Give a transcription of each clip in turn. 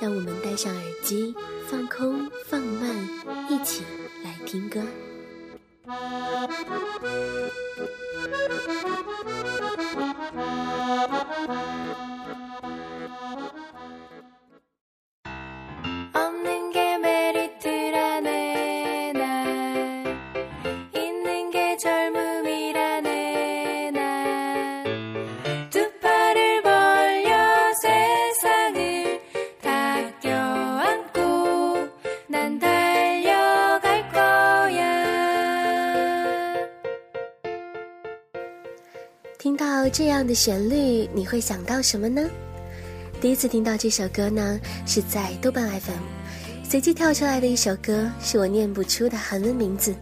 让我们戴上耳机，放空放慢，一起来听歌。听到这样的旋律，你会想到什么呢？第一次听到这首歌呢，是在豆瓣 FM，随机跳出来的一首歌，是我念不出的韩文名字，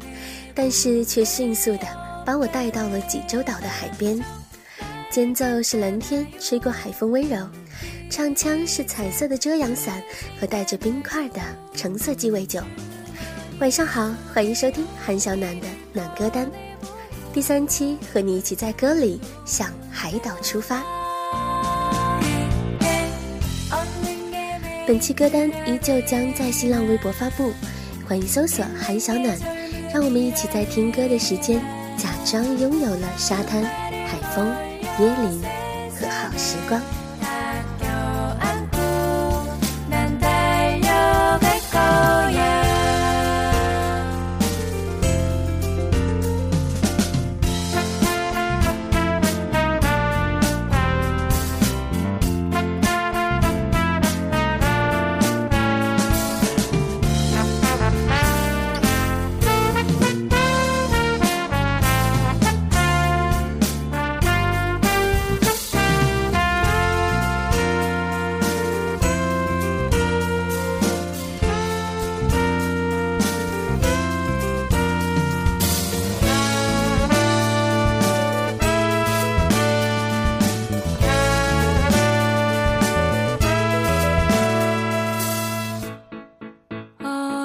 但是却迅速的把我带到了济州岛的海边。间奏是蓝天吹过海风温柔，唱腔是彩色的遮阳伞和带着冰块的橙色鸡尾酒。晚上好，欢迎收听韩小暖的暖歌单。第三期和你一起在歌里向海岛出发。本期歌单依旧将在新浪微博发布欢迎搜索韩小暖让我们一起在听歌的时间假装拥有了沙滩海风椰林和好时光。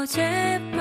这么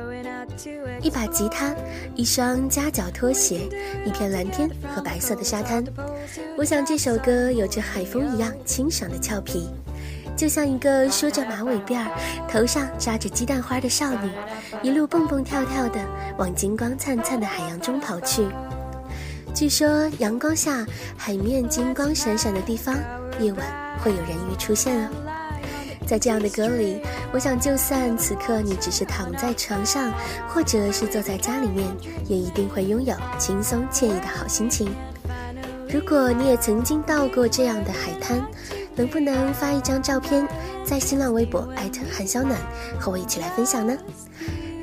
一把吉他，一双夹脚拖鞋，一片蓝天和白色的沙滩。我想这首歌有着海风一样清爽的俏皮，就像一个梳着马尾辫儿、头上扎着鸡蛋花的少女，一路蹦蹦跳跳的往金光灿灿的海洋中跑去。据说阳光下海面金光闪闪的地方，夜晚会有人鱼出现哦。在这样的歌里，我想，就算此刻你只是躺在床上，或者是坐在家里面，也一定会拥有轻松惬意的好心情。如果你也曾经到过这样的海滩，能不能发一张照片，在新浪微博艾特韩小暖，和我一起来分享呢？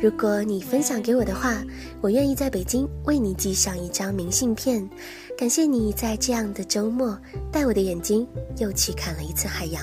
如果你分享给我的话，我愿意在北京为你寄上一张明信片，感谢你在这样的周末带我的眼睛又去看了一次海洋。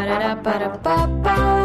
ba da da ba da ba ba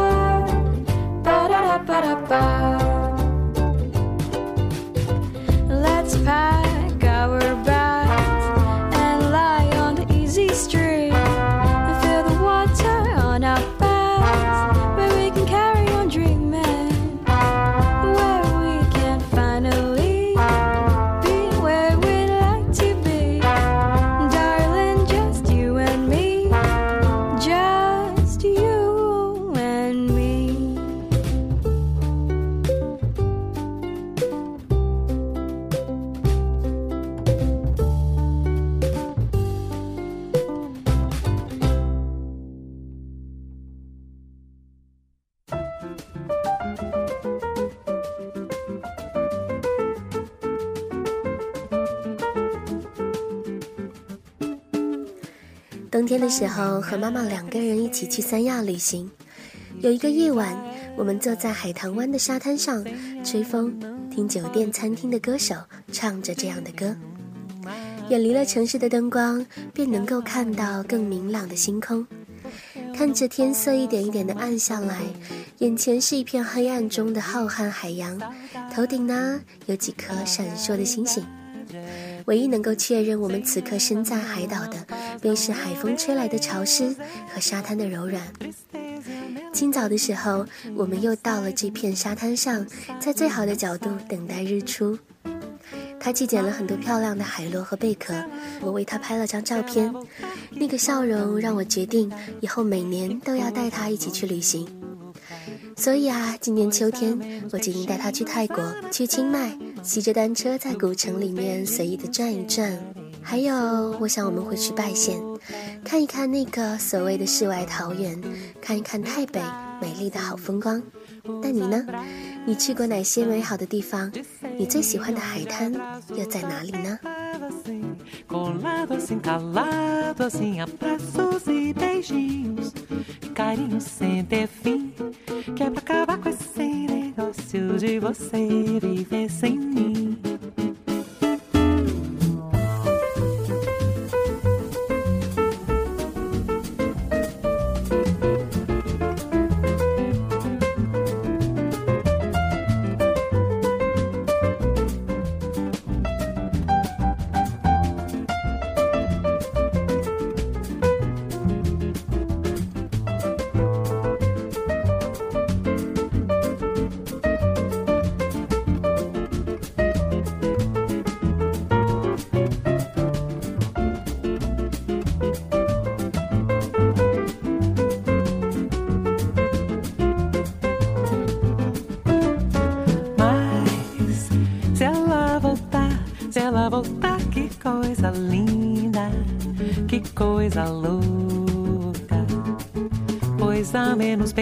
冬天的时候，和妈妈两个人一起去三亚旅行。有一个夜晚，我们坐在海棠湾的沙滩上，吹风，听酒店、餐厅的歌手唱着这样的歌。远离了城市的灯光，便能够看到更明朗的星空。看着天色一点一点的暗下来，眼前是一片黑暗中的浩瀚海洋，头顶呢有几颗闪烁的星星。唯一能够确认我们此刻身在海岛的，便是海风吹来的潮湿和沙滩的柔软。清早的时候，我们又到了这片沙滩上，在最好的角度等待日出。他既捡了很多漂亮的海螺和贝壳，我为他拍了张照片。那个笑容让我决定以后每年都要带他一起去旅行。所以啊，今年秋天我决定带他去泰国，去清迈，骑着单车在古城里面随意的转一转。还有，我想我们会去拜县，看一看那个所谓的世外桃源，看一看台北美丽的好风光。但你呢？你去过哪些美好的地方？你最喜欢的海滩又在哪里呢？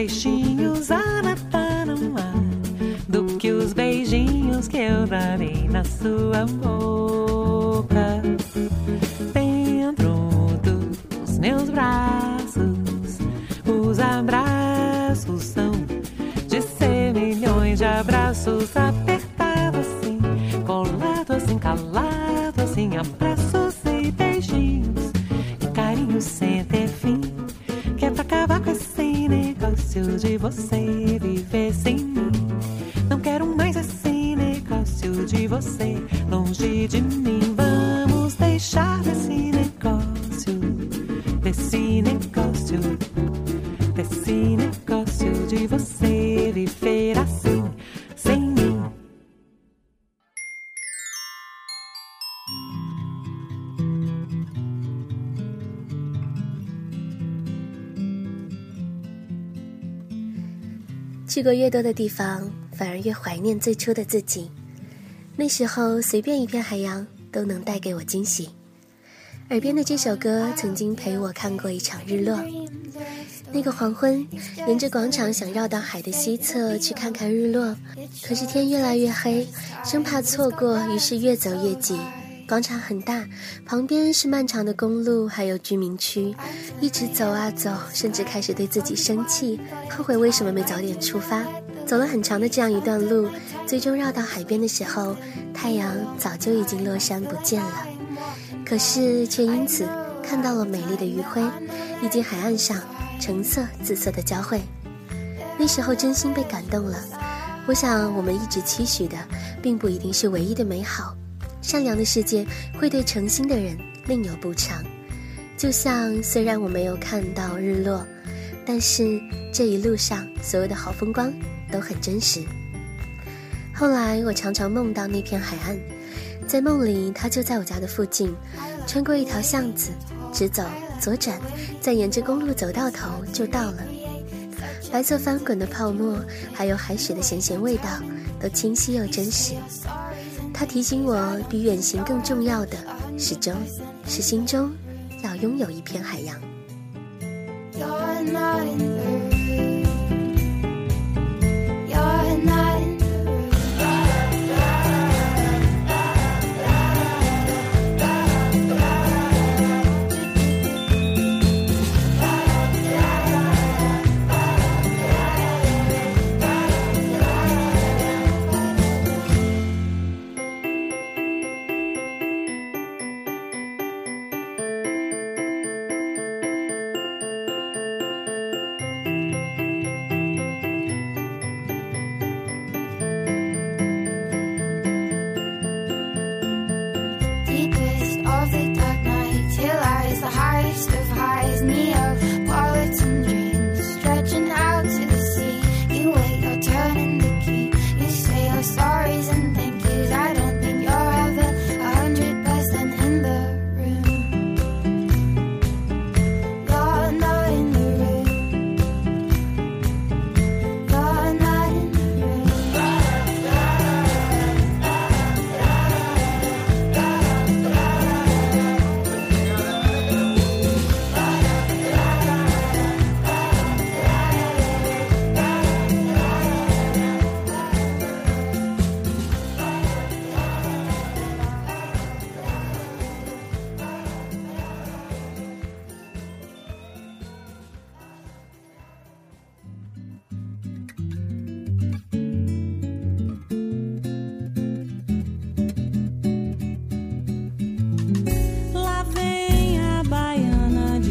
she 去过越多的地方，反而越怀念最初的自己。那时候，随便一片海洋都能带给我惊喜。耳边的这首歌曾经陪我看过一场日落。那个黄昏，沿着广场想绕到海的西侧去看看日落，可是天越来越黑，生怕错过，于是越走越急。广场很大，旁边是漫长的公路，还有居民区，一直走啊走，甚至开始对自己生气，后悔为什么没早点出发。走了很长的这样一段路，最终绕到海边的时候，太阳早就已经落山不见了，可是却因此看到了美丽的余晖，以及海岸上橙色、紫色的交汇。那时候真心被感动了。我想，我们一直期许的，并不一定是唯一的美好。善良的世界会对诚心的人另有补偿。就像虽然我没有看到日落，但是这一路上所有的好风光都很真实。后来我常常梦到那片海岸，在梦里它就在我家的附近，穿过一条巷子，直走左转，再沿着公路走到头就到了。白色翻滚的泡沫，还有海水的咸咸味道，都清晰又真实。它提醒我，比远行更重要的，始终是心中要拥有一片海洋。You're not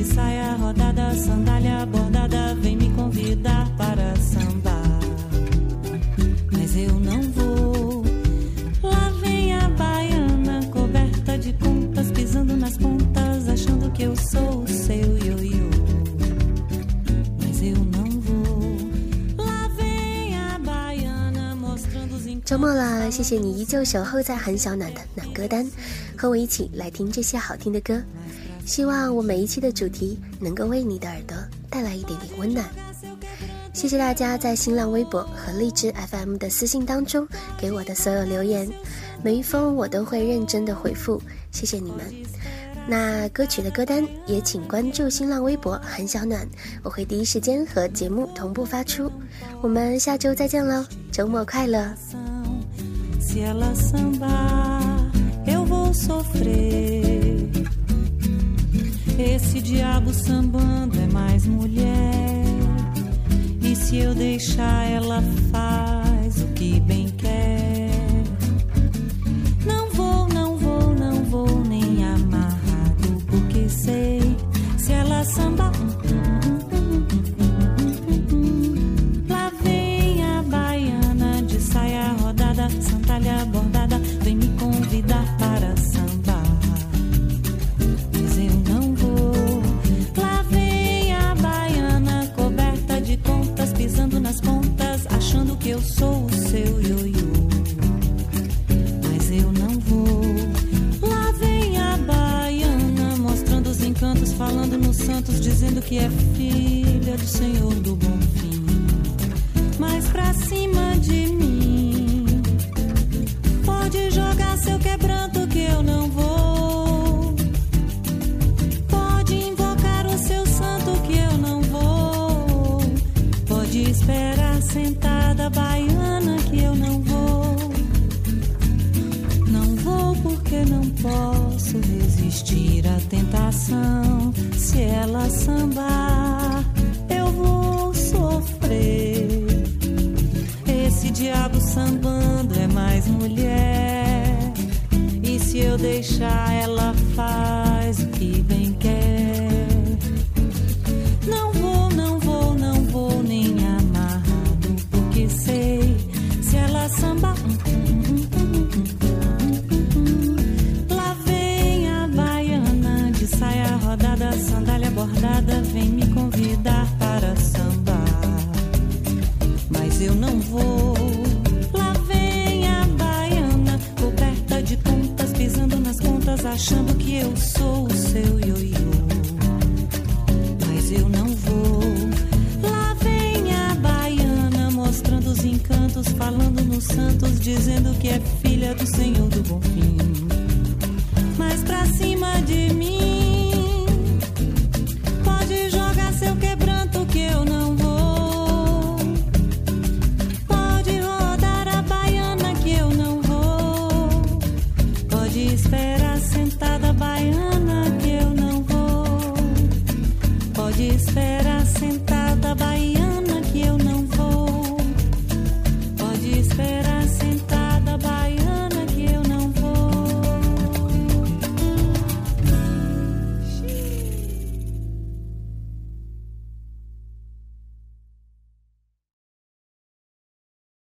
de saia rodada, sandália bordada, vem me convidar para sambar. Mas eu não vou. Lá vem a baiana coberta de contas, pisando nas pontas, achando que eu sou o seu ioiô. Mas eu não vou. Lá vem a baiana mostrando os 周末了，谢谢你依旧守候在韩小暖的暖歌单，和我一起来听这些好听的歌。 希望我每一期的主题能够为你的耳朵带来一点点温暖。谢谢大家在新浪微博和荔枝 FM 的私信当中给我的所有留言，每一封我都会认真的回复，谢谢你们。那歌曲的歌单也请关注新浪微博韩小暖，我会第一时间和节目同步发出。我们下周再见喽，周末快乐！Esse diabo sambando é mais mulher. E se eu deixar, ela faz dizendo que é filha do Senhor do Bom Fim. Mas pra cima de mim, pode jogar seu quebranto que eu não vou. Pode invocar o seu santo que eu não vou. Pode esperar sentada baiana que eu não vou. Não vou porque não posso resistir à tentação. Se ela sambar, eu vou sofrer. Esse diabo sambando é mais mulher. E se eu deixar, ela faz bordada, vem me convidar para sambar. Mas eu não vou. Lá vem a baiana, coberta de contas, pisando nas contas, achando que